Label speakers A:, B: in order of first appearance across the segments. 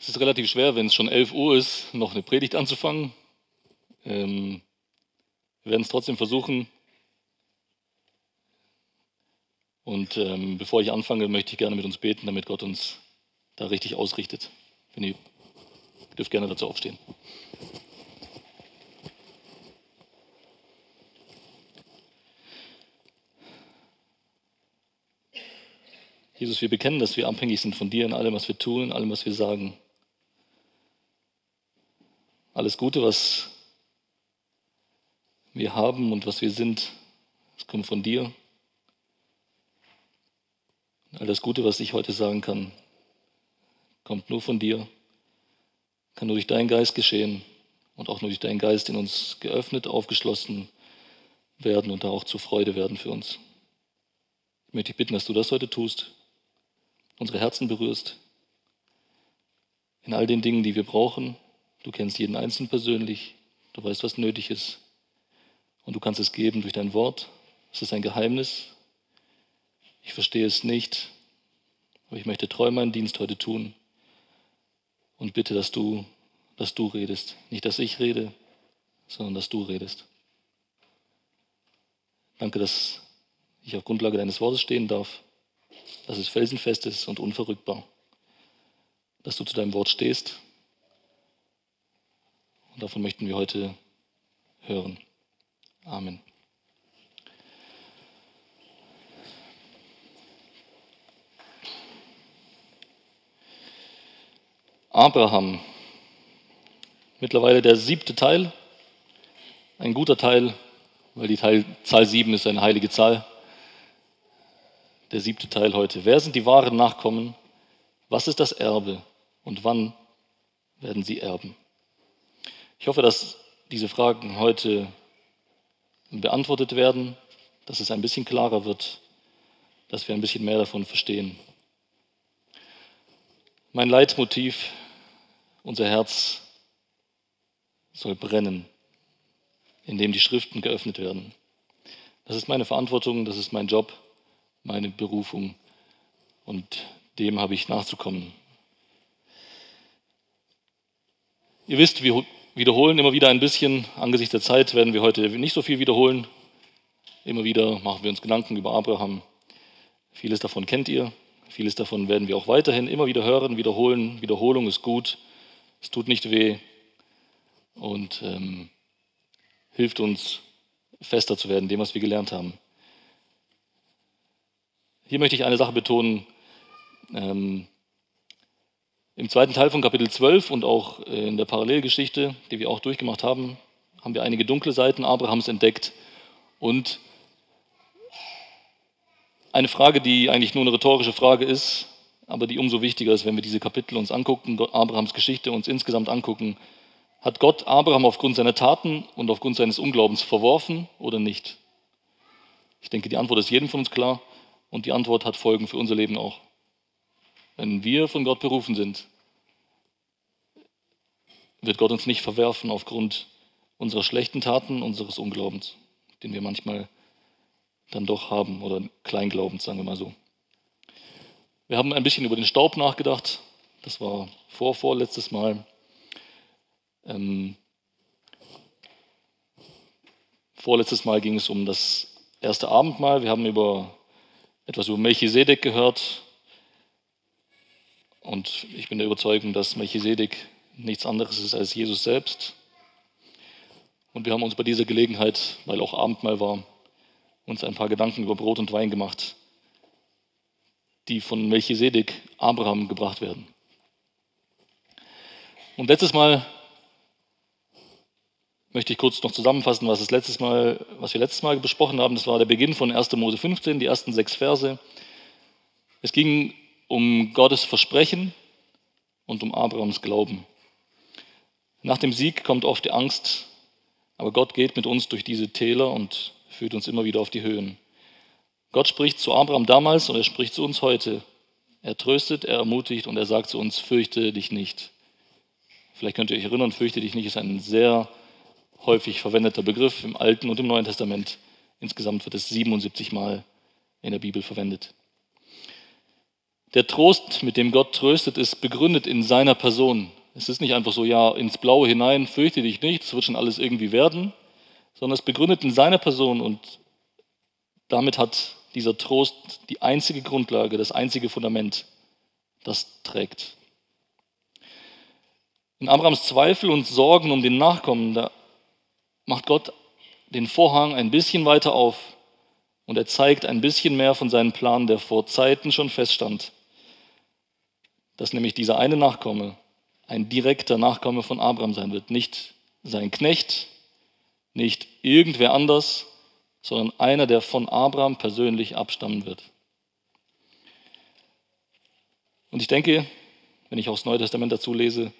A: Es ist relativ schwer, wenn es schon 11 Uhr ist, noch eine Predigt anzufangen. Ähm, wir werden es trotzdem versuchen. Und ähm, bevor ich anfange, möchte ich gerne mit uns beten, damit Gott uns da richtig ausrichtet. Wenn ihr dürft gerne dazu aufstehen. Jesus, wir bekennen, dass wir abhängig sind von dir in allem, was wir tun, in allem, was wir sagen. Alles Gute, was wir haben und was wir sind, das kommt von dir. All das Gute, was ich heute sagen kann, kommt nur von dir, kann nur durch deinen Geist geschehen und auch nur durch deinen Geist in uns geöffnet, aufgeschlossen werden und da auch zur Freude werden für uns. Ich möchte dich bitten, dass du das heute tust, unsere Herzen berührst, in all den Dingen, die wir brauchen, Du kennst jeden Einzelnen persönlich. Du weißt, was nötig ist. Und du kannst es geben durch dein Wort. Es ist ein Geheimnis. Ich verstehe es nicht. Aber ich möchte treu meinen Dienst heute tun. Und bitte, dass du, dass du redest. Nicht, dass ich rede, sondern dass du redest. Danke, dass ich auf Grundlage deines Wortes stehen darf. Dass es felsenfest ist und unverrückbar. Dass du zu deinem Wort stehst davon möchten wir heute hören. Amen. Abraham, mittlerweile der siebte Teil, ein guter Teil, weil die Teil, Zahl sieben ist eine heilige Zahl. Der siebte Teil heute. Wer sind die wahren Nachkommen? Was ist das Erbe? Und wann werden sie erben? Ich hoffe, dass diese Fragen heute beantwortet werden, dass es ein bisschen klarer wird, dass wir ein bisschen mehr davon verstehen. Mein Leitmotiv, unser Herz soll brennen, indem die Schriften geöffnet werden. Das ist meine Verantwortung, das ist mein Job, meine Berufung und dem habe ich nachzukommen. Ihr wisst, wie wiederholen immer wieder ein bisschen. Angesichts der Zeit werden wir heute nicht so viel wiederholen. Immer wieder machen wir uns Gedanken über Abraham. Vieles davon kennt ihr. Vieles davon werden wir auch weiterhin immer wieder hören, wiederholen. Wiederholung ist gut. Es tut nicht weh und ähm, hilft uns, fester zu werden, dem, was wir gelernt haben. Hier möchte ich eine Sache betonen. Ähm, im zweiten Teil von Kapitel 12 und auch in der Parallelgeschichte, die wir auch durchgemacht haben, haben wir einige dunkle Seiten Abrahams entdeckt und eine Frage, die eigentlich nur eine rhetorische Frage ist, aber die umso wichtiger ist, wenn wir diese Kapitel uns angucken, Abrahams Geschichte uns insgesamt angucken. Hat Gott Abraham aufgrund seiner Taten und aufgrund seines Unglaubens verworfen oder nicht? Ich denke, die Antwort ist jedem von uns klar und die Antwort hat Folgen für unser Leben auch. Wenn wir von Gott berufen sind, wird Gott uns nicht verwerfen aufgrund unserer schlechten Taten, unseres Unglaubens, den wir manchmal dann doch haben oder Kleinglaubens, sagen wir mal so. Wir haben ein bisschen über den Staub nachgedacht. Das war vor, vorletztes Mal. Ähm, vorletztes Mal ging es um das erste Abendmahl. Wir haben über etwas über Melchisedek gehört, und ich bin der Überzeugung, dass Melchisedek nichts anderes ist als Jesus selbst. Und wir haben uns bei dieser Gelegenheit, weil auch Abendmahl war, uns ein paar Gedanken über Brot und Wein gemacht, die von Melchisedek Abraham gebracht werden. Und letztes Mal möchte ich kurz noch zusammenfassen, was, letztes Mal, was wir letztes Mal besprochen haben. Das war der Beginn von 1. Mose 15, die ersten sechs Verse. Es ging um Gottes Versprechen und um Abrahams Glauben. Nach dem Sieg kommt oft die Angst, aber Gott geht mit uns durch diese Täler und führt uns immer wieder auf die Höhen. Gott spricht zu Abraham damals und er spricht zu uns heute. Er tröstet, er ermutigt und er sagt zu uns, fürchte dich nicht. Vielleicht könnt ihr euch erinnern, fürchte dich nicht ist ein sehr häufig verwendeter Begriff im Alten und im Neuen Testament. Insgesamt wird es 77 Mal in der Bibel verwendet. Der Trost, mit dem Gott tröstet, ist begründet in seiner Person. Es ist nicht einfach so, ja, ins Blaue hinein, fürchte dich nicht, es wird schon alles irgendwie werden, sondern es begründet in seiner Person und damit hat dieser Trost die einzige Grundlage, das einzige Fundament, das trägt. In Abrahams Zweifel und Sorgen um den Nachkommen, da macht Gott den Vorhang ein bisschen weiter auf und er zeigt ein bisschen mehr von seinem Plan, der vor Zeiten schon feststand dass nämlich dieser eine Nachkomme ein direkter Nachkomme von Abraham sein wird. Nicht sein Knecht, nicht irgendwer anders, sondern einer, der von Abraham persönlich abstammen wird. Und ich denke, wenn ich auch das Neue Testament dazu lese,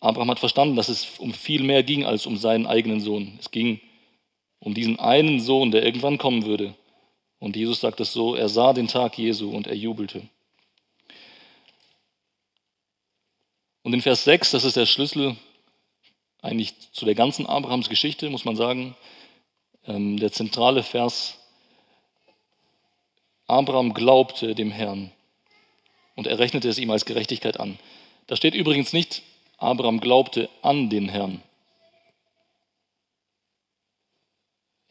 A: Abraham hat verstanden, dass es um viel mehr ging als um seinen eigenen Sohn. Es ging um diesen einen Sohn, der irgendwann kommen würde. Und Jesus sagt es so, er sah den Tag Jesu und er jubelte. Und in Vers 6, das ist der Schlüssel eigentlich zu der ganzen Abrahams Geschichte, muss man sagen, ähm, der zentrale Vers, Abraham glaubte dem Herrn und er rechnete es ihm als Gerechtigkeit an. Da steht übrigens nicht, Abraham glaubte an den Herrn.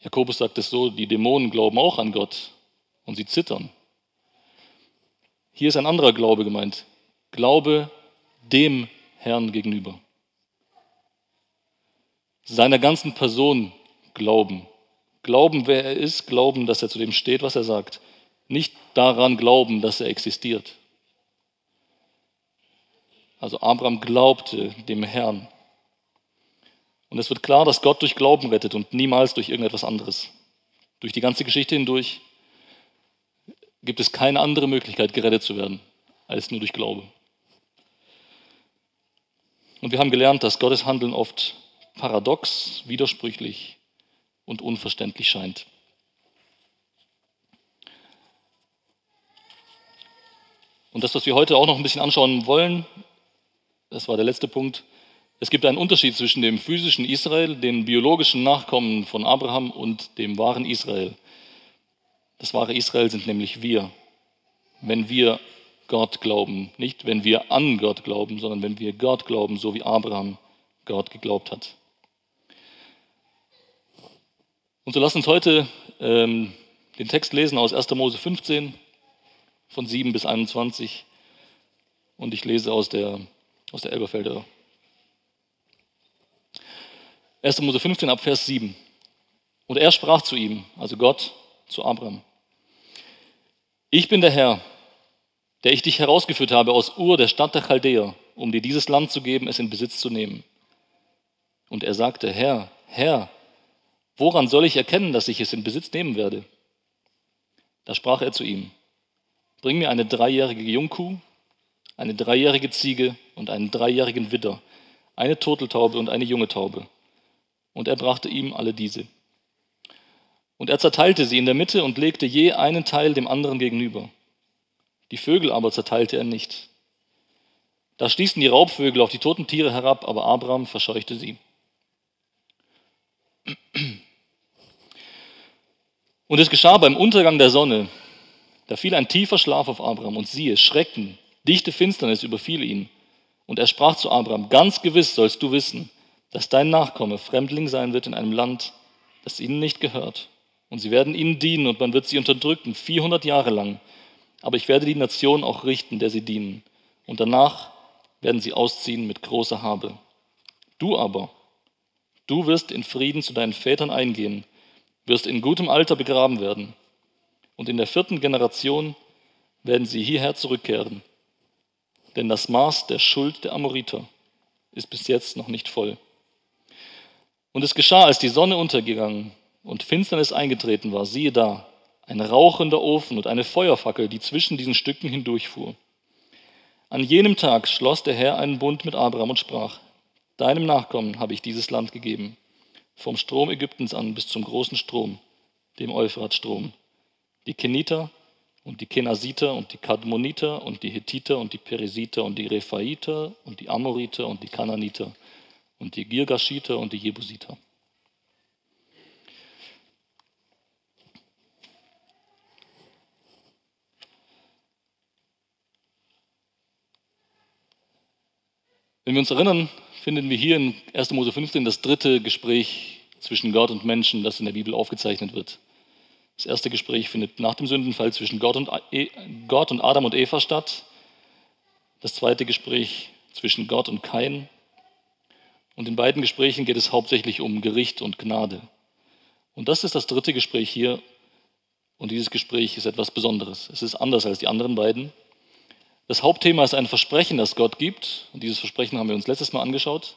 A: Jakobus sagt es so, die Dämonen glauben auch an Gott und sie zittern. Hier ist ein anderer Glaube gemeint. Glaube dem Herrn gegenüber. Seiner ganzen Person glauben. Glauben, wer er ist, glauben, dass er zu dem steht, was er sagt. Nicht daran glauben, dass er existiert. Also Abraham glaubte dem Herrn. Und es wird klar, dass Gott durch Glauben rettet und niemals durch irgendetwas anderes. Durch die ganze Geschichte hindurch gibt es keine andere Möglichkeit, gerettet zu werden, als nur durch Glaube. Und wir haben gelernt, dass Gottes Handeln oft paradox, widersprüchlich und unverständlich scheint. Und das, was wir heute auch noch ein bisschen anschauen wollen, das war der letzte Punkt, es gibt einen Unterschied zwischen dem physischen Israel, den biologischen Nachkommen von Abraham und dem wahren Israel. Das wahre Israel sind nämlich wir. Wenn wir Gott glauben. Nicht, wenn wir an Gott glauben, sondern wenn wir Gott glauben, so wie Abraham Gott geglaubt hat. Und so lasst uns heute ähm, den Text lesen aus 1. Mose 15 von 7 bis 21 und ich lese aus der, aus der Elberfelder. 1. Mose 15 ab Vers 7. Und er sprach zu ihm, also Gott zu Abraham, ich bin der Herr, der ich dich herausgeführt habe aus Ur, der Stadt der Chaldäer, um dir dieses Land zu geben, es in Besitz zu nehmen. Und er sagte, Herr, Herr, woran soll ich erkennen, dass ich es in Besitz nehmen werde? Da sprach er zu ihm, bring mir eine dreijährige Jungkuh, eine dreijährige Ziege und einen dreijährigen Widder, eine Turteltaube und eine junge Taube. Und er brachte ihm alle diese. Und er zerteilte sie in der Mitte und legte je einen Teil dem anderen gegenüber. Die Vögel aber zerteilte er nicht. Da stießen die Raubvögel auf die toten Tiere herab, aber Abraham verscheuchte sie. Und es geschah beim Untergang der Sonne, da fiel ein tiefer Schlaf auf Abraham und siehe, Schrecken, dichte Finsternis überfiel ihn. Und er sprach zu Abraham, ganz gewiss sollst du wissen, dass dein Nachkomme Fremdling sein wird in einem Land, das ihnen nicht gehört. Und sie werden ihnen dienen und man wird sie unterdrücken, 400 Jahre lang. Aber ich werde die Nation auch richten, der sie dienen. Und danach werden sie ausziehen mit großer Habe. Du aber, du wirst in Frieden zu deinen Vätern eingehen, wirst in gutem Alter begraben werden. Und in der vierten Generation werden sie hierher zurückkehren. Denn das Maß der Schuld der Amoriter ist bis jetzt noch nicht voll. Und es geschah, als die Sonne untergegangen und Finsternis eingetreten war, siehe da, ein rauchender Ofen und eine Feuerfackel, die zwischen diesen Stücken hindurchfuhr. An jenem Tag schloss der Herr einen Bund mit Abraham und sprach, Deinem Nachkommen habe ich dieses Land gegeben, vom Strom Ägyptens an bis zum großen Strom, dem Euphratstrom. Die Keniter und die Kenasiter und die Kadmoniter und die Hethiter und die Peresiter und die Rephaiter und die Amoriter und die Kananiter und die Girgashiter und die Jebusiter. Wenn wir uns erinnern, finden wir hier in 1. Mose 15 das dritte Gespräch zwischen Gott und Menschen, das in der Bibel aufgezeichnet wird. Das erste Gespräch findet nach dem Sündenfall zwischen Gott und, e, Gott und Adam und Eva statt. Das zweite Gespräch zwischen Gott und Kain. Und in beiden Gesprächen geht es hauptsächlich um Gericht und Gnade. Und das ist das dritte Gespräch hier. Und dieses Gespräch ist etwas Besonderes. Es ist anders als die anderen beiden. Das Hauptthema ist ein Versprechen, das Gott gibt. Und dieses Versprechen haben wir uns letztes Mal angeschaut.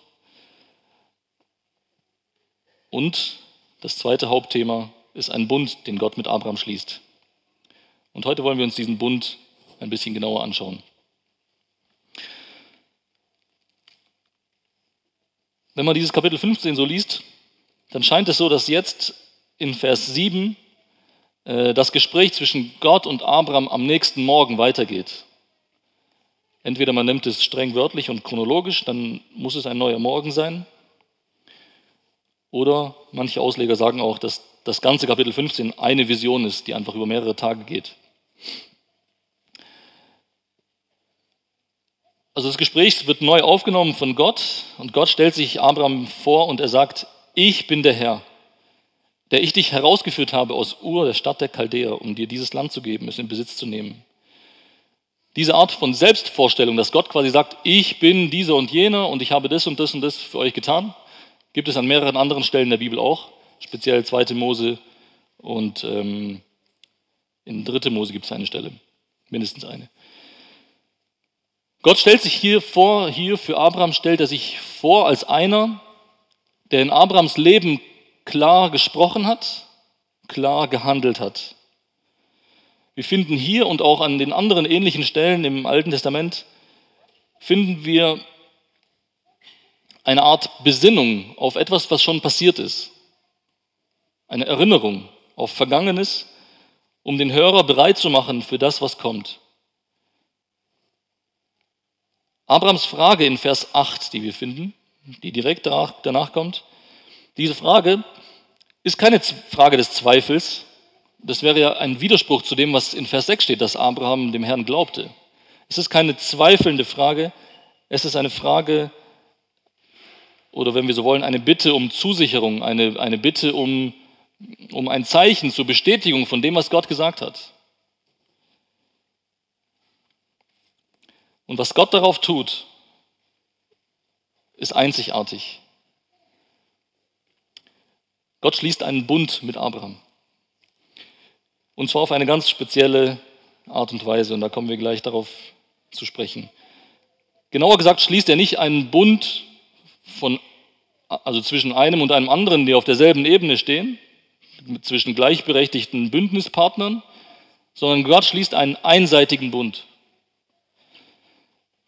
A: Und das zweite Hauptthema ist ein Bund, den Gott mit Abraham schließt. Und heute wollen wir uns diesen Bund ein bisschen genauer anschauen. Wenn man dieses Kapitel 15 so liest, dann scheint es so, dass jetzt in Vers 7 äh, das Gespräch zwischen Gott und Abraham am nächsten Morgen weitergeht. Entweder man nimmt es streng wörtlich und chronologisch, dann muss es ein neuer Morgen sein. Oder manche Ausleger sagen auch, dass das ganze Kapitel 15 eine Vision ist, die einfach über mehrere Tage geht. Also das Gespräch wird neu aufgenommen von Gott und Gott stellt sich Abraham vor und er sagt, ich bin der Herr, der ich dich herausgeführt habe aus Ur, der Stadt der Chaldäer, um dir dieses Land zu geben, es in Besitz zu nehmen. Diese Art von Selbstvorstellung, dass Gott quasi sagt, ich bin dieser und jener und ich habe das und das und das für euch getan, gibt es an mehreren anderen Stellen der Bibel auch speziell 2. Mose und ähm, in 3. Mose gibt es eine Stelle, mindestens eine. Gott stellt sich hier vor, hier für Abraham stellt er sich vor als einer, der in Abrahams Leben klar gesprochen hat, klar gehandelt hat. Wir finden hier und auch an den anderen ähnlichen Stellen im Alten Testament, finden wir eine Art Besinnung auf etwas, was schon passiert ist eine Erinnerung auf Vergangenes, um den Hörer bereit zu machen für das, was kommt. Abrahams Frage in Vers 8, die wir finden, die direkt danach kommt, diese Frage ist keine Frage des Zweifels. Das wäre ja ein Widerspruch zu dem, was in Vers 6 steht, dass Abraham dem Herrn glaubte. Es ist keine zweifelnde Frage, es ist eine Frage, oder wenn wir so wollen, eine Bitte um Zusicherung, eine, eine Bitte um um ein Zeichen zur Bestätigung von dem, was Gott gesagt hat. Und was Gott darauf tut, ist einzigartig. Gott schließt einen Bund mit Abraham. Und zwar auf eine ganz spezielle Art und Weise. Und da kommen wir gleich darauf zu sprechen. Genauer gesagt schließt er nicht einen Bund von, also zwischen einem und einem anderen, die auf derselben Ebene stehen, zwischen gleichberechtigten Bündnispartnern, sondern Gott schließt einen einseitigen Bund.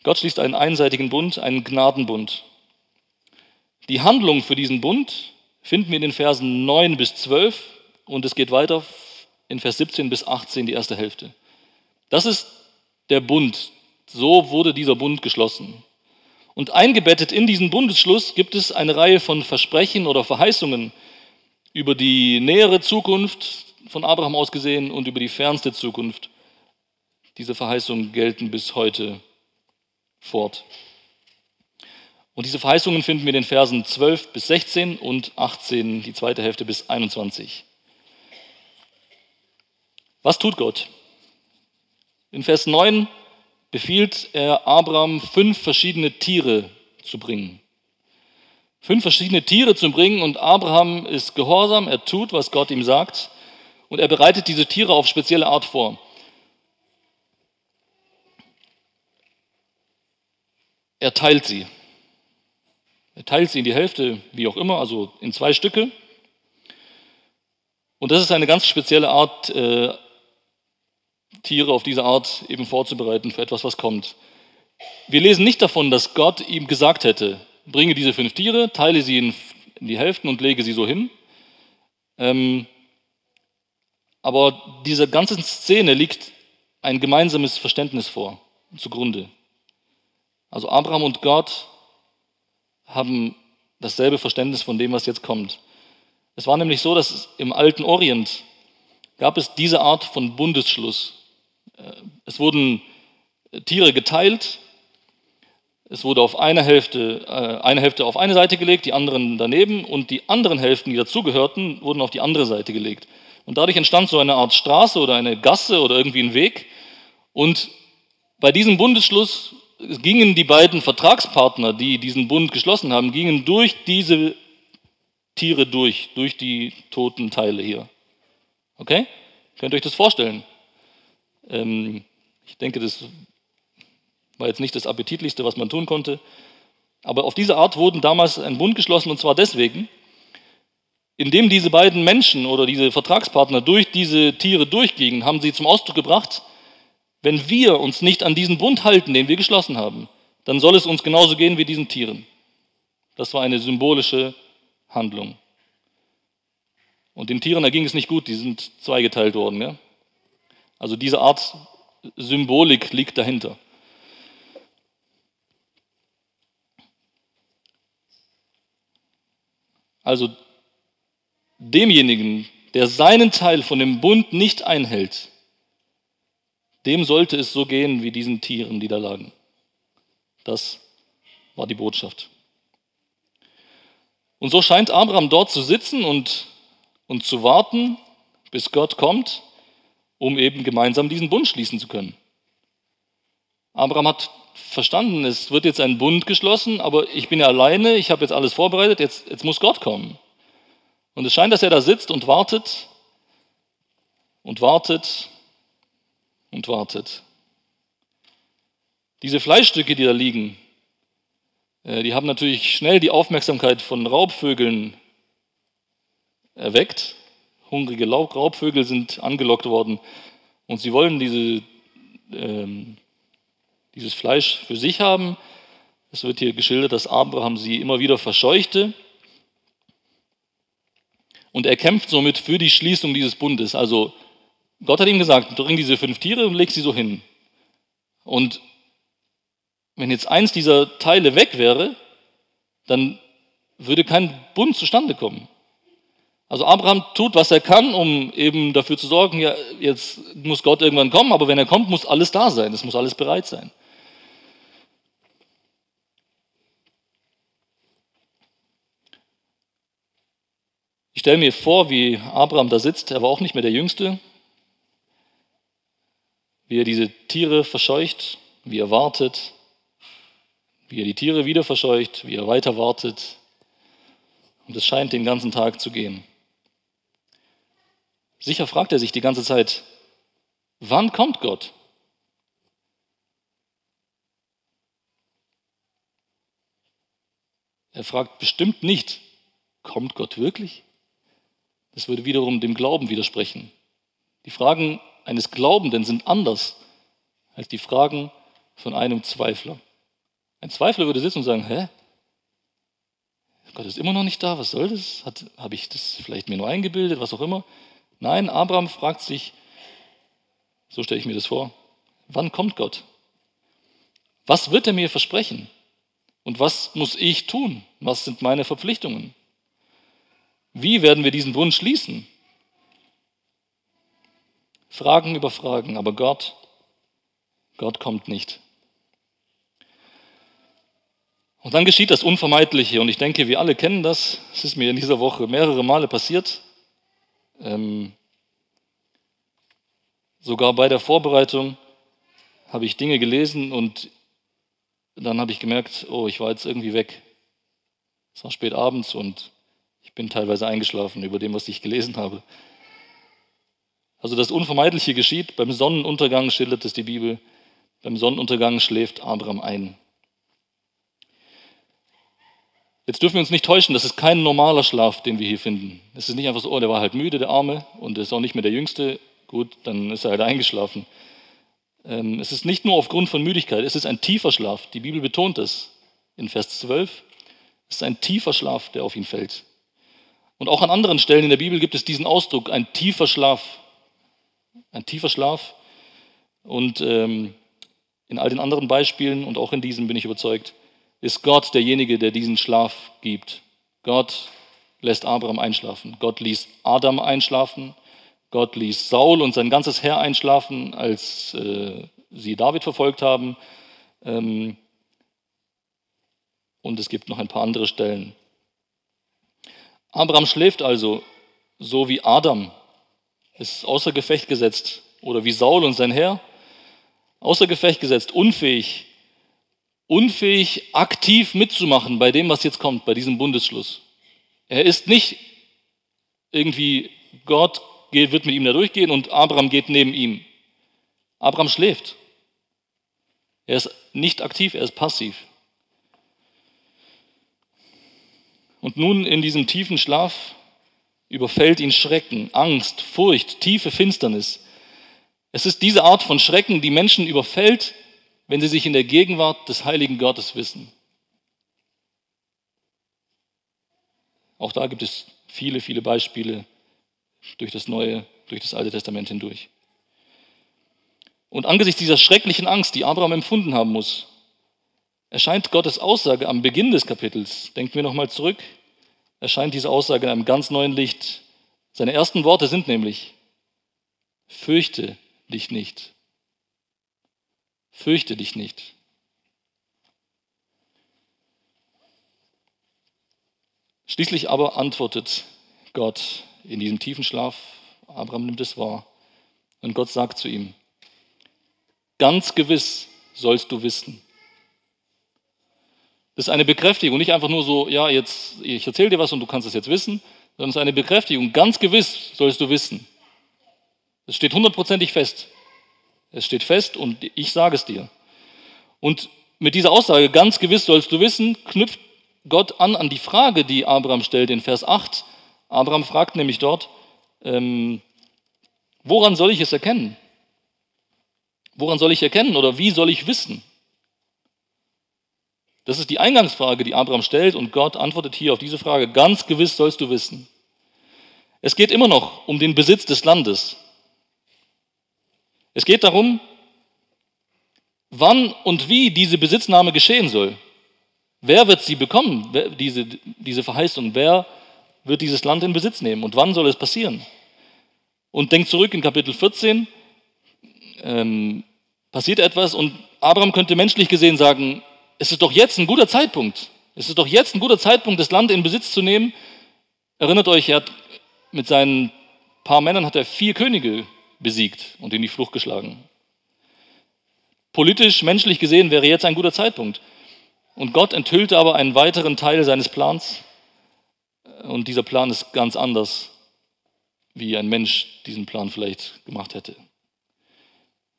A: Gott schließt einen einseitigen Bund, einen Gnadenbund. Die Handlung für diesen Bund finden wir in den Versen 9 bis 12 und es geht weiter in Vers 17 bis 18 die erste Hälfte. Das ist der Bund. So wurde dieser Bund geschlossen. Und eingebettet in diesen Bundesschluss gibt es eine Reihe von Versprechen oder Verheißungen, über die nähere Zukunft von Abraham aus gesehen und über die fernste Zukunft. Diese Verheißungen gelten bis heute fort. Und diese Verheißungen finden wir in den Versen 12 bis 16 und 18, die zweite Hälfte bis 21. Was tut Gott? In Vers 9 befiehlt er Abraham, fünf verschiedene Tiere zu bringen fünf verschiedene Tiere zu bringen und Abraham ist gehorsam, er tut, was Gott ihm sagt und er bereitet diese Tiere auf spezielle Art vor. Er teilt sie. Er teilt sie in die Hälfte, wie auch immer, also in zwei Stücke. Und das ist eine ganz spezielle Art, äh, Tiere auf diese Art eben vorzubereiten für etwas, was kommt. Wir lesen nicht davon, dass Gott ihm gesagt hätte, bringe diese fünf Tiere, teile sie in, die Hälften und lege sie so hin. Ähm, aber dieser ganzen Szene liegt ein gemeinsames Verständnis vor, zugrunde. Also Abraham und Gott haben dasselbe Verständnis von dem, was jetzt kommt. Es war nämlich so, dass im alten Orient gab es diese Art von Bundesschluss. Äh, es wurden Tiere geteilt Es wurde auf eine Hälfte, äh, eine Hälfte auf eine Seite gelegt, die anderen daneben und die anderen Hälften, die dazugehörten, wurden auf die andere Seite gelegt. Und dadurch entstand so eine Art Straße oder eine Gasse oder irgendwie ein Weg. Und bei diesem Bundesschluss gingen die beiden Vertragspartner, die diesen Bund geschlossen haben, gingen durch diese Tiere durch, durch die toten Teile hier. Okay? Könnt ihr euch das vorstellen? Ähm, ich denke, das war jetzt nicht das Appetitlichste, was man tun konnte. Aber auf diese Art wurden damals ein Bund geschlossen und zwar deswegen, indem diese beiden Menschen oder diese Vertragspartner durch diese Tiere durchgingen, haben sie zum Ausdruck gebracht, wenn wir uns nicht an diesen Bund halten, den wir geschlossen haben, dann soll es uns genauso gehen wie diesen Tieren. Das war eine symbolische Handlung. Und den Tieren, da ging es nicht gut, die sind zweigeteilt worden. Ja? Also diese Art Symbolik liegt dahinter. Also demjenigen, der seinen Teil von dem Bund nicht einhält, dem sollte es so gehen wie diesen Tieren, die da lagen. Das war die Botschaft. Und so scheint Abraham dort zu sitzen und, und zu warten, bis Gott kommt, um eben gemeinsam diesen Bund schließen zu können. Abraham hat verstanden, es wird jetzt ein Bund geschlossen, aber ich bin ja alleine, ich habe jetzt alles vorbereitet, jetzt, jetzt muss Gott kommen. Und es scheint, dass er da sitzt und wartet und wartet und wartet. Diese Fleischstücke, die da liegen, äh, die haben natürlich schnell die Aufmerksamkeit von Raubvögeln erweckt. Hungrige Raubvögel sind angelockt worden und sie wollen diese, ähm, dieses Fleisch für sich haben. Es wird hier geschildert, dass Abraham sie immer wieder verscheuchte. Und er kämpft somit für die Schließung dieses Bundes. Also Gott hat ihm gesagt, bring diese fünf Tiere und leg sie so hin. Und wenn jetzt eins dieser Teile weg wäre, dann würde kein Bund zustande kommen. Also Abraham tut, was er kann, um eben dafür zu sorgen, ja, jetzt muss Gott irgendwann kommen, aber wenn er kommt, muss alles da sein, es muss alles bereit sein. Ich stelle mir vor, wie Abraham da sitzt, er war auch nicht mehr der Jüngste, wie er diese Tiere verscheucht, wie er wartet, wie er die Tiere wieder verscheucht, wie er weiter wartet. Und es scheint den ganzen Tag zu gehen. Sicher fragt er sich die ganze Zeit, wann kommt Gott? Er fragt bestimmt nicht, kommt Gott wirklich? Das würde wiederum dem Glauben widersprechen. Die Fragen eines Glaubenden sind anders als die Fragen von einem Zweifler. Ein Zweifler würde sitzen und sagen, hä? Gott ist immer noch nicht da, was soll das? Habe ich das vielleicht mir nur eingebildet, was auch immer? Nein, Abraham fragt sich, so stelle ich mir das vor, wann kommt Gott? Was wird er mir versprechen? Und was muss ich tun? Was sind meine Verpflichtungen? Wie werden wir diesen Bund schließen? Fragen über Fragen, aber Gott, Gott kommt nicht. Und dann geschieht das Unvermeidliche und ich denke, wir alle kennen das. Es ist mir in dieser Woche mehrere Male passiert. Ähm, sogar bei der Vorbereitung habe ich Dinge gelesen und dann habe ich gemerkt, oh, ich war jetzt irgendwie weg. Es war spät abends und ich bin teilweise eingeschlafen über dem, was ich gelesen habe. Also das Unvermeidliche geschieht. Beim Sonnenuntergang schildert es die Bibel. Beim Sonnenuntergang schläft Abraham ein. Jetzt dürfen wir uns nicht täuschen, das ist kein normaler Schlaf, den wir hier finden. Es ist nicht einfach so, oh, der war halt müde, der Arme, und ist auch nicht mehr der Jüngste, gut, dann ist er halt eingeschlafen. Ähm, es ist nicht nur aufgrund von Müdigkeit, es ist ein tiefer Schlaf. Die Bibel betont es in Vers 12. Es ist ein tiefer Schlaf, der auf ihn fällt. Und auch an anderen Stellen in der Bibel gibt es diesen Ausdruck, ein tiefer Schlaf. Ein tiefer Schlaf. Und ähm, in all den anderen Beispielen und auch in diesem bin ich überzeugt, ist Gott derjenige, der diesen Schlaf gibt. Gott lässt Abraham einschlafen. Gott ließ Adam einschlafen. Gott ließ Saul und sein ganzes Heer einschlafen, als äh, sie David verfolgt haben. Ähm, und es gibt noch ein paar andere Stellen. Abraham schläft also, so wie Adam, ist außer Gefecht gesetzt, oder wie Saul und sein Herr, außer Gefecht gesetzt, unfähig, unfähig aktiv mitzumachen bei dem, was jetzt kommt, bei diesem Bundesschluss. Er ist nicht irgendwie, Gott wird mit ihm da durchgehen und Abraham geht neben ihm. Abraham schläft. Er ist nicht aktiv, er ist passiv. Und nun in diesem tiefen Schlaf überfällt ihn Schrecken, Angst, Furcht, tiefe Finsternis. Es ist diese Art von Schrecken, die Menschen überfällt, wenn sie sich in der Gegenwart des heiligen Gottes wissen. Auch da gibt es viele, viele Beispiele durch das Neue, durch das Alte Testament hindurch. Und angesichts dieser schrecklichen Angst, die Abraham empfunden haben muss, erscheint Gottes Aussage am Beginn des Kapitels, denken wir nochmal zurück, erscheint diese Aussage in einem ganz neuen Licht. Seine ersten Worte sind nämlich, fürchte dich nicht. Fürchte dich nicht. Schließlich aber antwortet Gott in diesem tiefen Schlaf, Abraham nimmt es wahr, und Gott sagt zu ihm, ganz gewiss sollst du wissen. Das ist eine Bekräftigung, nicht einfach nur so, ja, jetzt, ich erzähle dir was und du kannst es jetzt wissen, sondern es ist eine Bekräftigung, ganz gewiss sollst du wissen. Es steht hundertprozentig fest. Es steht fest und ich sage es dir. Und mit dieser Aussage, ganz gewiss sollst du wissen, knüpft Gott an an die Frage, die Abraham stellt in Vers 8. Abraham fragt nämlich dort, ähm, woran soll ich es erkennen? Woran soll ich erkennen oder wie soll ich wissen? Das ist die Eingangsfrage, die Abraham stellt und Gott antwortet hier auf diese Frage, ganz gewiss sollst du wissen. Es geht immer noch um den Besitz des Landes. Es geht darum, wann und wie diese Besitznahme geschehen soll. Wer wird sie bekommen, diese, diese Verheißung? Wer wird dieses Land in Besitz nehmen und wann soll es passieren? Und denkt zurück in Kapitel 14, ähm, passiert etwas und Abraham könnte menschlich gesehen sagen, es ist doch jetzt ein guter Zeitpunkt. Es ist doch jetzt ein guter Zeitpunkt, das Land in Besitz zu nehmen. Erinnert euch, er hat mit seinen paar Männern hat er vier Könige besiegt und in die Flucht geschlagen. Politisch, menschlich gesehen wäre jetzt ein guter Zeitpunkt. Und Gott enthüllte aber einen weiteren Teil seines Plans. Und dieser Plan ist ganz anders, wie ein Mensch diesen Plan vielleicht gemacht hätte.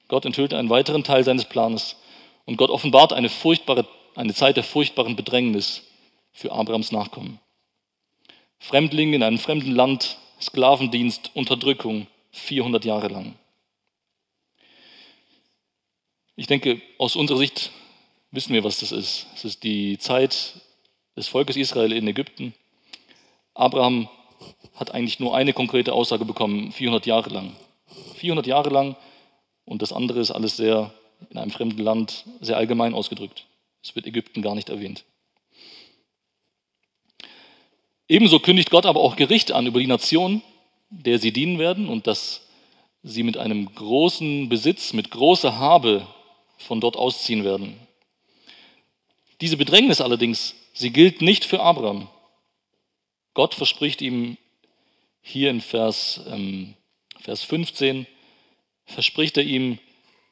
A: Gott enthüllte einen weiteren Teil seines Planes. Und Gott offenbart eine, furchtbare, eine Zeit der furchtbaren Bedrängnis für Abrahams Nachkommen. Fremdlinge in einem fremden Land, Sklavendienst, Unterdrückung, 400 Jahre lang. Ich denke, aus unserer Sicht wissen wir, was das ist. Es ist die Zeit des Volkes Israel in Ägypten. Abraham hat eigentlich nur eine konkrete Aussage bekommen, 400 Jahre lang. 400 Jahre lang und das andere ist alles sehr in einem fremden Land, sehr allgemein ausgedrückt. Es wird Ägypten gar nicht erwähnt. Ebenso kündigt Gott aber auch Gericht an über die Nation, der sie dienen werden und dass sie mit einem großen Besitz, mit großer Habe von dort ausziehen werden. Diese Bedrängnis allerdings, sie gilt nicht für Abraham. Gott verspricht ihm hier in Vers, ähm, Vers 15, verspricht er ihm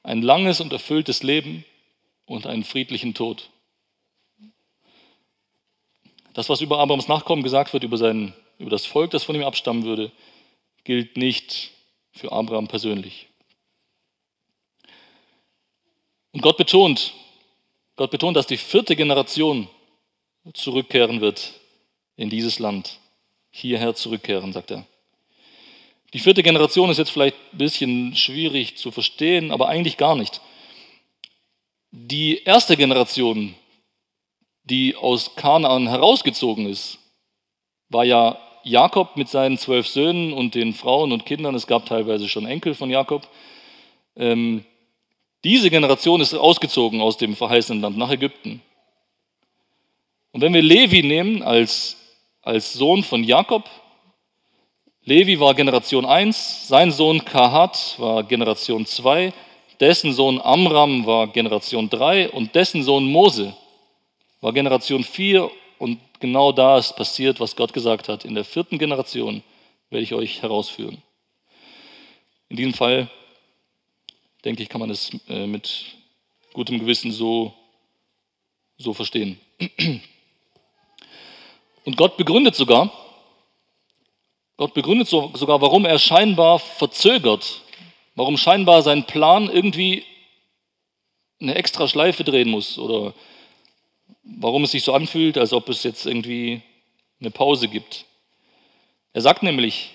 A: ein langes und erfülltes Leben und einen friedlichen Tod. Das, was über Abrahams Nachkommen gesagt wird, über, sein, über das Volk, das von ihm abstammen würde, gilt nicht für Abraham persönlich. Und Gott betont, Gott betont, dass die vierte Generation zurückkehren wird in dieses Land. Hierher zurückkehren, sagt er. Die vierte Generation ist jetzt vielleicht ein bisschen schwierig zu verstehen, aber eigentlich gar nicht. Die erste Generation, die aus Kanaan herausgezogen ist, war ja Jakob mit seinen zwölf Söhnen und den Frauen und Kindern, es gab teilweise schon Enkel von Jakob, ähm, diese Generation ist ausgezogen aus dem verheißenen Land nach Ägypten. Und wenn wir Levi nehmen als, als Sohn von Jakob, Levi war Generation 1, sein Sohn Kahat war Generation 2, dessen Sohn Amram war Generation 3 und dessen Sohn Mose war Generation 4 und genau da ist passiert, was Gott gesagt hat. In der vierten Generation werde ich euch herausführen. In diesem Fall, denke ich, kann man es äh, mit gutem Gewissen so, so verstehen. Und Gott begründet sogar, Gott begründet sogar, warum er scheinbar verzögert, warum scheinbar sein Plan irgendwie eine extra Schleife drehen muss oder warum es sich so anfühlt, als ob es jetzt irgendwie eine Pause gibt. Er sagt nämlich,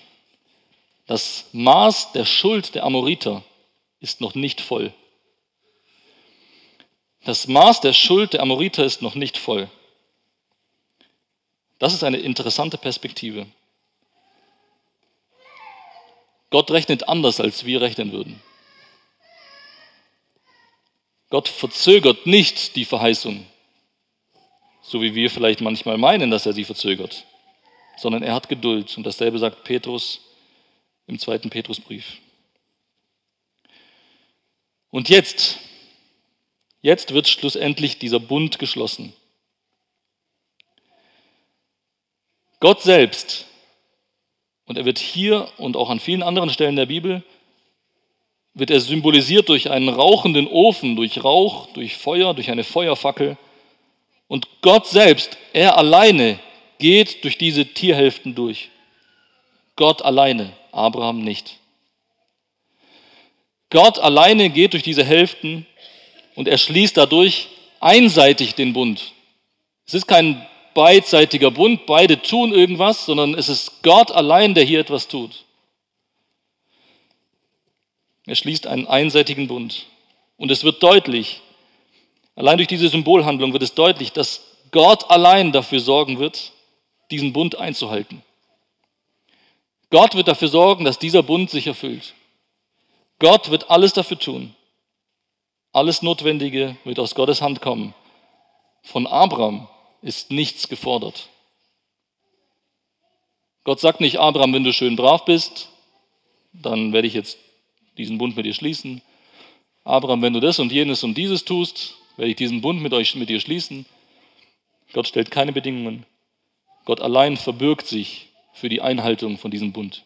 A: das Maß der Schuld der Amoriter ist noch nicht voll. Das Maß der Schuld der Amoriter ist noch nicht voll. Das ist eine interessante Perspektive. Gott rechnet anders, als wir rechnen würden. Gott verzögert nicht die Verheißung, so wie wir vielleicht manchmal meinen, dass er sie verzögert, sondern er hat Geduld. Und dasselbe sagt Petrus im zweiten Petrusbrief. Und jetzt, jetzt wird schlussendlich dieser Bund geschlossen. Gott selbst, und er wird hier und auch an vielen anderen Stellen der Bibel, wird er symbolisiert durch einen rauchenden Ofen, durch Rauch, durch Feuer, durch eine Feuerfackel. Und Gott selbst, er alleine geht durch diese Tierhälften durch. Gott alleine, Abraham nicht. Gott alleine geht durch diese Hälften und er schließt dadurch einseitig den Bund. Es ist kein beidseitiger Bund, beide tun irgendwas, sondern es ist Gott allein, der hier etwas tut. Er schließt einen einseitigen Bund. Und es wird deutlich, Allein durch diese Symbolhandlung wird es deutlich, dass Gott allein dafür sorgen wird, diesen Bund einzuhalten. Gott wird dafür sorgen, dass dieser Bund sich erfüllt. Gott wird alles dafür tun. Alles Notwendige wird aus Gottes Hand kommen. Von Abraham ist nichts gefordert. Gott sagt nicht, Abraham, wenn du schön brav bist, dann werde ich jetzt diesen Bund mit dir schließen. Abraham, wenn du das und jenes und dieses tust, werde ich diesen Bund mit euch, mit dir schließen. Gott stellt keine Bedingungen. Gott allein verbürgt sich für die Einhaltung von diesem Bund.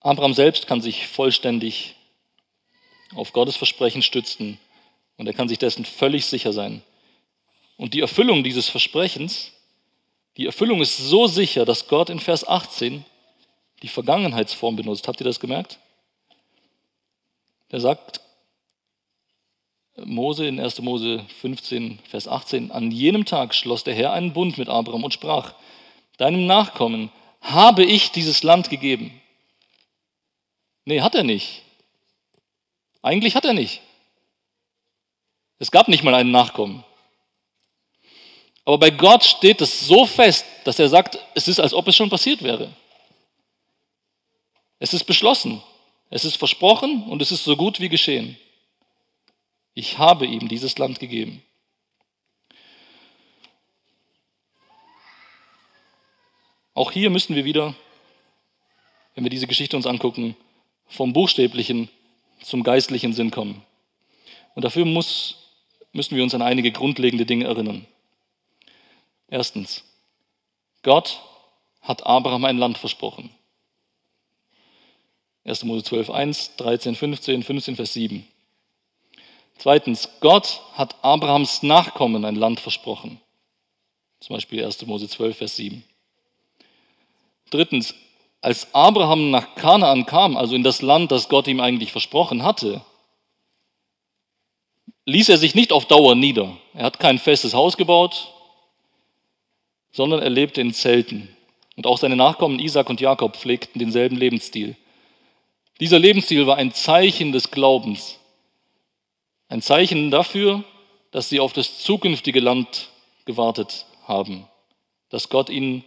A: Abraham selbst kann sich vollständig auf Gottes Versprechen stützen und er kann sich dessen völlig sicher sein. Und die Erfüllung dieses Versprechens, die Erfüllung ist so sicher, dass Gott in Vers 18 die Vergangenheitsform benutzt. Habt ihr das gemerkt? Da sagt Mose in 1. Mose 15, Vers 18, an jenem Tag schloss der Herr einen Bund mit Abraham und sprach, deinem Nachkommen habe ich dieses Land gegeben. Nee, hat er nicht. Eigentlich hat er nicht. Es gab nicht mal einen Nachkommen. Aber bei Gott steht es so fest, dass er sagt, es ist, als ob es schon passiert wäre. Es ist beschlossen. Es ist versprochen und es ist so gut wie geschehen. Ich habe ihm dieses Land gegeben. Auch hier müssen wir wieder, wenn wir diese Geschichte uns angucken, vom buchstäblichen zum geistlichen Sinn kommen. Und dafür muss, müssen wir uns an einige grundlegende Dinge erinnern. Erstens, Gott hat Abraham ein Land versprochen. 1. Mose 12, 1, 13, 15, 15, Vers 7. Zweitens, Gott hat Abrahams Nachkommen ein Land versprochen. Zum Beispiel 1. Mose 12, Vers 7. Drittens, als Abraham nach Kanaan kam, also in das Land, das Gott ihm eigentlich versprochen hatte, ließ er sich nicht auf Dauer nieder. Er hat kein festes Haus gebaut, sondern er lebte in Zelten. Und auch seine Nachkommen Isaac und Jakob pflegten denselben Lebensstil. Dieser Lebensstil war ein Zeichen des Glaubens, ein Zeichen dafür, dass sie auf das zukünftige Land gewartet haben, das Gott ihnen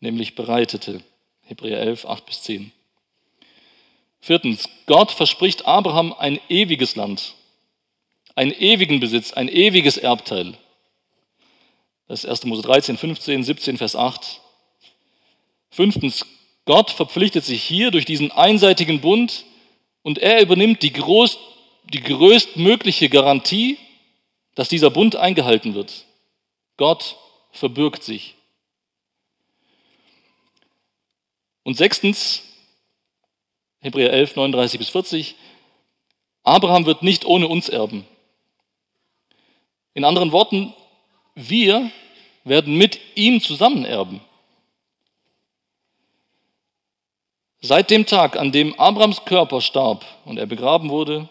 A: nämlich bereitete. Hebräer 11, 8 bis 10. Viertens, Gott verspricht Abraham ein ewiges Land, einen ewigen Besitz, ein ewiges Erbteil. Das ist 1. Mose 13, 15, 17, Vers 8. Fünftens, Gott verpflichtet sich hier durch diesen einseitigen Bund und er übernimmt die, groß, die größtmögliche Garantie, dass dieser Bund eingehalten wird. Gott verbürgt sich. Und sechstens, Hebräer 11, 39 bis 40, Abraham wird nicht ohne uns erben. In anderen Worten, wir werden mit ihm zusammen erben. Seit dem Tag, an dem Abrahams Körper starb und er begraben wurde,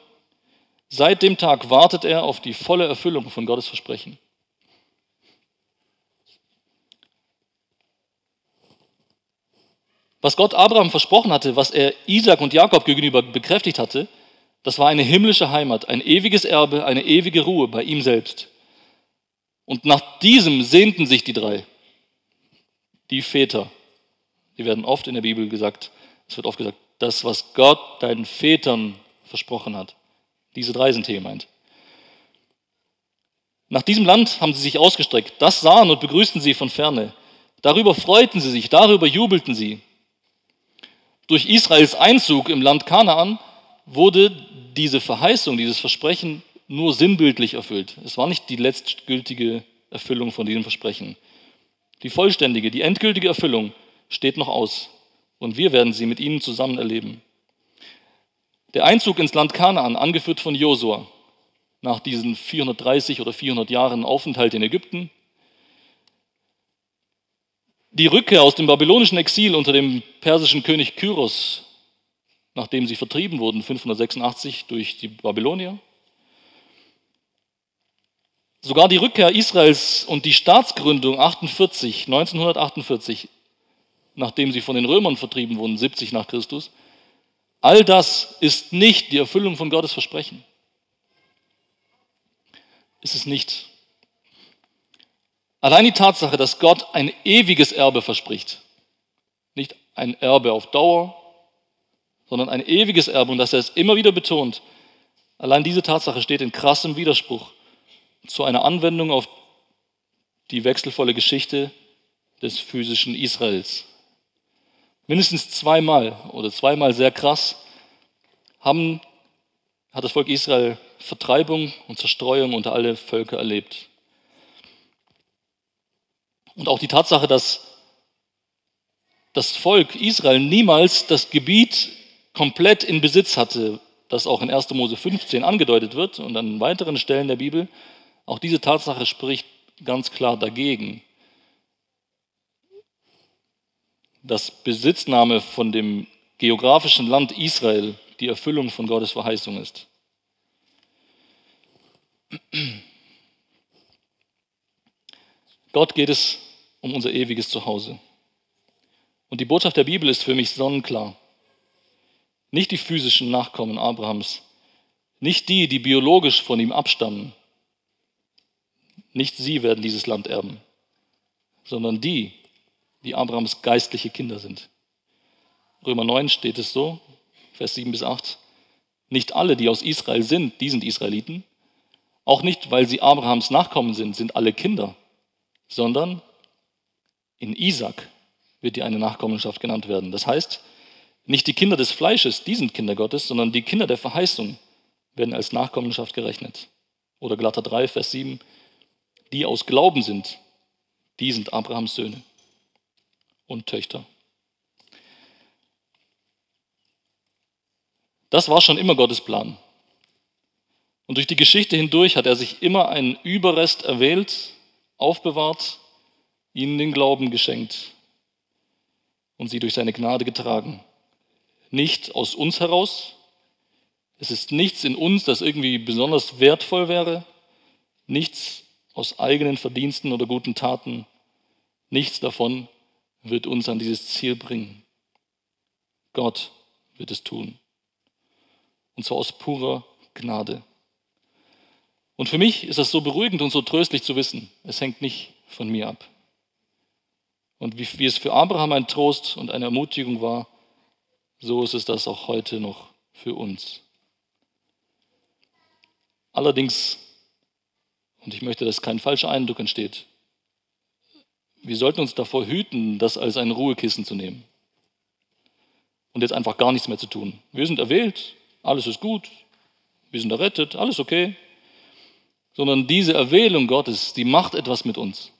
A: seit dem Tag wartet er auf die volle Erfüllung von Gottes Versprechen. Was Gott Abraham versprochen hatte, was er Isaac und Jakob gegenüber bekräftigt hatte, das war eine himmlische Heimat, ein ewiges Erbe, eine ewige Ruhe bei ihm selbst. Und nach diesem sehnten sich die drei, die Väter. Die werden oft in der Bibel gesagt, es wird oft gesagt, das, was Gott deinen Vätern versprochen hat. Diese drei sind hier gemeint. Nach diesem Land haben sie sich ausgestreckt. Das sahen und begrüßten sie von ferne. Darüber freuten sie sich, darüber jubelten sie. Durch Israels Einzug im Land Kanaan wurde diese Verheißung, dieses Versprechen nur sinnbildlich erfüllt. Es war nicht die letztgültige Erfüllung von diesem Versprechen. Die vollständige, die endgültige Erfüllung steht noch aus und wir werden sie mit ihnen zusammen erleben. Der Einzug ins Land Kanaan, angeführt von Josua, nach diesen 430 oder 400 Jahren Aufenthalt in Ägypten, die Rückkehr aus dem babylonischen Exil unter dem persischen König Kyros, nachdem sie vertrieben wurden, 586 durch die Babylonier. Sogar die Rückkehr Israels und die Staatsgründung 48, 1948, nachdem sie von den Römern vertrieben wurden, 70 nach Christus, all das ist nicht die Erfüllung von Gottes Versprechen. Ist es nicht. Allein die Tatsache, dass Gott ein ewiges Erbe verspricht, nicht ein Erbe auf Dauer, sondern ein ewiges Erbe und dass er es immer wieder betont, allein diese Tatsache steht in krassem Widerspruch zu einer Anwendung auf die wechselvolle Geschichte des physischen Israels. Mindestens zweimal oder zweimal sehr krass haben, hat das Volk Israel Vertreibung und Zerstreuung unter alle Völker erlebt. Und auch die Tatsache, dass das Volk Israel niemals das Gebiet komplett in Besitz hatte, das auch in 1. Mose 15 angedeutet wird und an weiteren Stellen der Bibel, auch diese Tatsache spricht ganz klar dagegen, dass Besitznahme von dem geografischen Land Israel die Erfüllung von Gottes Verheißung ist. Gott geht es um unser ewiges Zuhause. Und die Botschaft der Bibel ist für mich sonnenklar. Nicht die physischen Nachkommen Abrahams, nicht die, die biologisch von ihm abstammen, nicht sie werden dieses Land erben, sondern die, die Abrahams geistliche Kinder sind. Römer 9 steht es so, Vers 7 bis 8. Nicht alle, die aus Israel sind, die sind Israeliten. Auch nicht, weil sie Abrahams Nachkommen sind, sind alle Kinder, sondern in Isaac wird die eine Nachkommenschaft genannt werden. Das heißt, nicht die Kinder des Fleisches, die sind Kinder Gottes, sondern die Kinder der Verheißung werden als Nachkommenschaft gerechnet. Oder Galater 3, Vers 7, die aus Glauben sind, die sind Abrahams Söhne und Töchter. Das war schon immer Gottes Plan. Und durch die Geschichte hindurch hat er sich immer einen Überrest erwählt, aufbewahrt ihnen den Glauben geschenkt und sie durch seine Gnade getragen. Nicht aus uns heraus. Es ist nichts in uns, das irgendwie besonders wertvoll wäre. Nichts aus eigenen Verdiensten oder guten Taten. Nichts davon wird uns an dieses Ziel bringen. Gott wird es tun. Und zwar aus purer Gnade. Und für mich ist das so beruhigend und so tröstlich zu wissen, es hängt nicht von mir ab. Und wie, wie es für Abraham ein Trost und eine Ermutigung war, so ist es das auch heute noch für uns. Allerdings, und ich möchte, dass kein falscher Eindruck entsteht, wir sollten uns davor hüten, das als ein Ruhekissen zu nehmen und jetzt einfach gar nichts mehr zu tun. Wir sind erwählt, alles ist gut, wir sind errettet, alles okay. Sondern diese Erwählung Gottes, die macht etwas mit uns.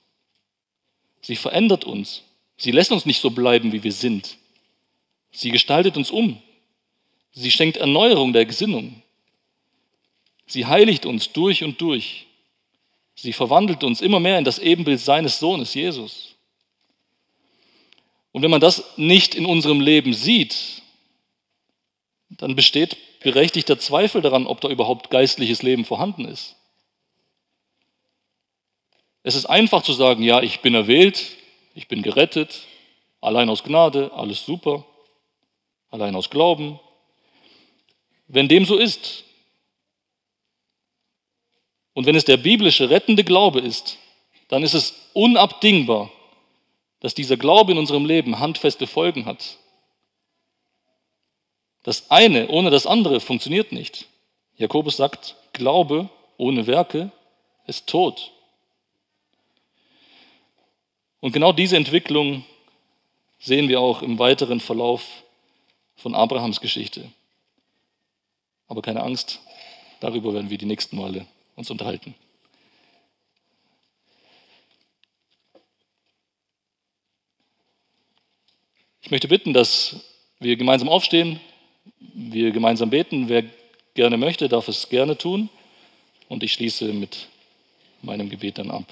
A: Sie verändert uns. Sie lässt uns nicht so bleiben, wie wir sind. Sie gestaltet uns um. Sie schenkt Erneuerung der Gesinnung. Sie heiligt uns durch und durch. Sie verwandelt uns immer mehr in das Ebenbild seines Sohnes, Jesus. Und wenn man das nicht in unserem Leben sieht, dann besteht berechtigter Zweifel daran, ob da überhaupt geistliches Leben vorhanden ist. Es ist einfach zu sagen, ja, ich bin erwählt, ich bin gerettet, allein aus Gnade, alles super, allein aus Glauben. Wenn dem so ist, und wenn es der biblische rettende Glaube ist, dann ist es unabdingbar, dass dieser Glaube in unserem Leben handfeste Folgen hat. Das eine ohne das andere funktioniert nicht. Jakobus sagt, Glaube ohne Werke ist tot. Und genau diese Entwicklung sehen wir auch im weiteren Verlauf von Abrahams Geschichte. Aber keine Angst, darüber werden wir die nächsten Male uns unterhalten. Ich möchte bitten, dass wir gemeinsam aufstehen, wir gemeinsam beten. Wer gerne möchte, darf es gerne tun. Und ich schließe mit meinem Gebet dann ab.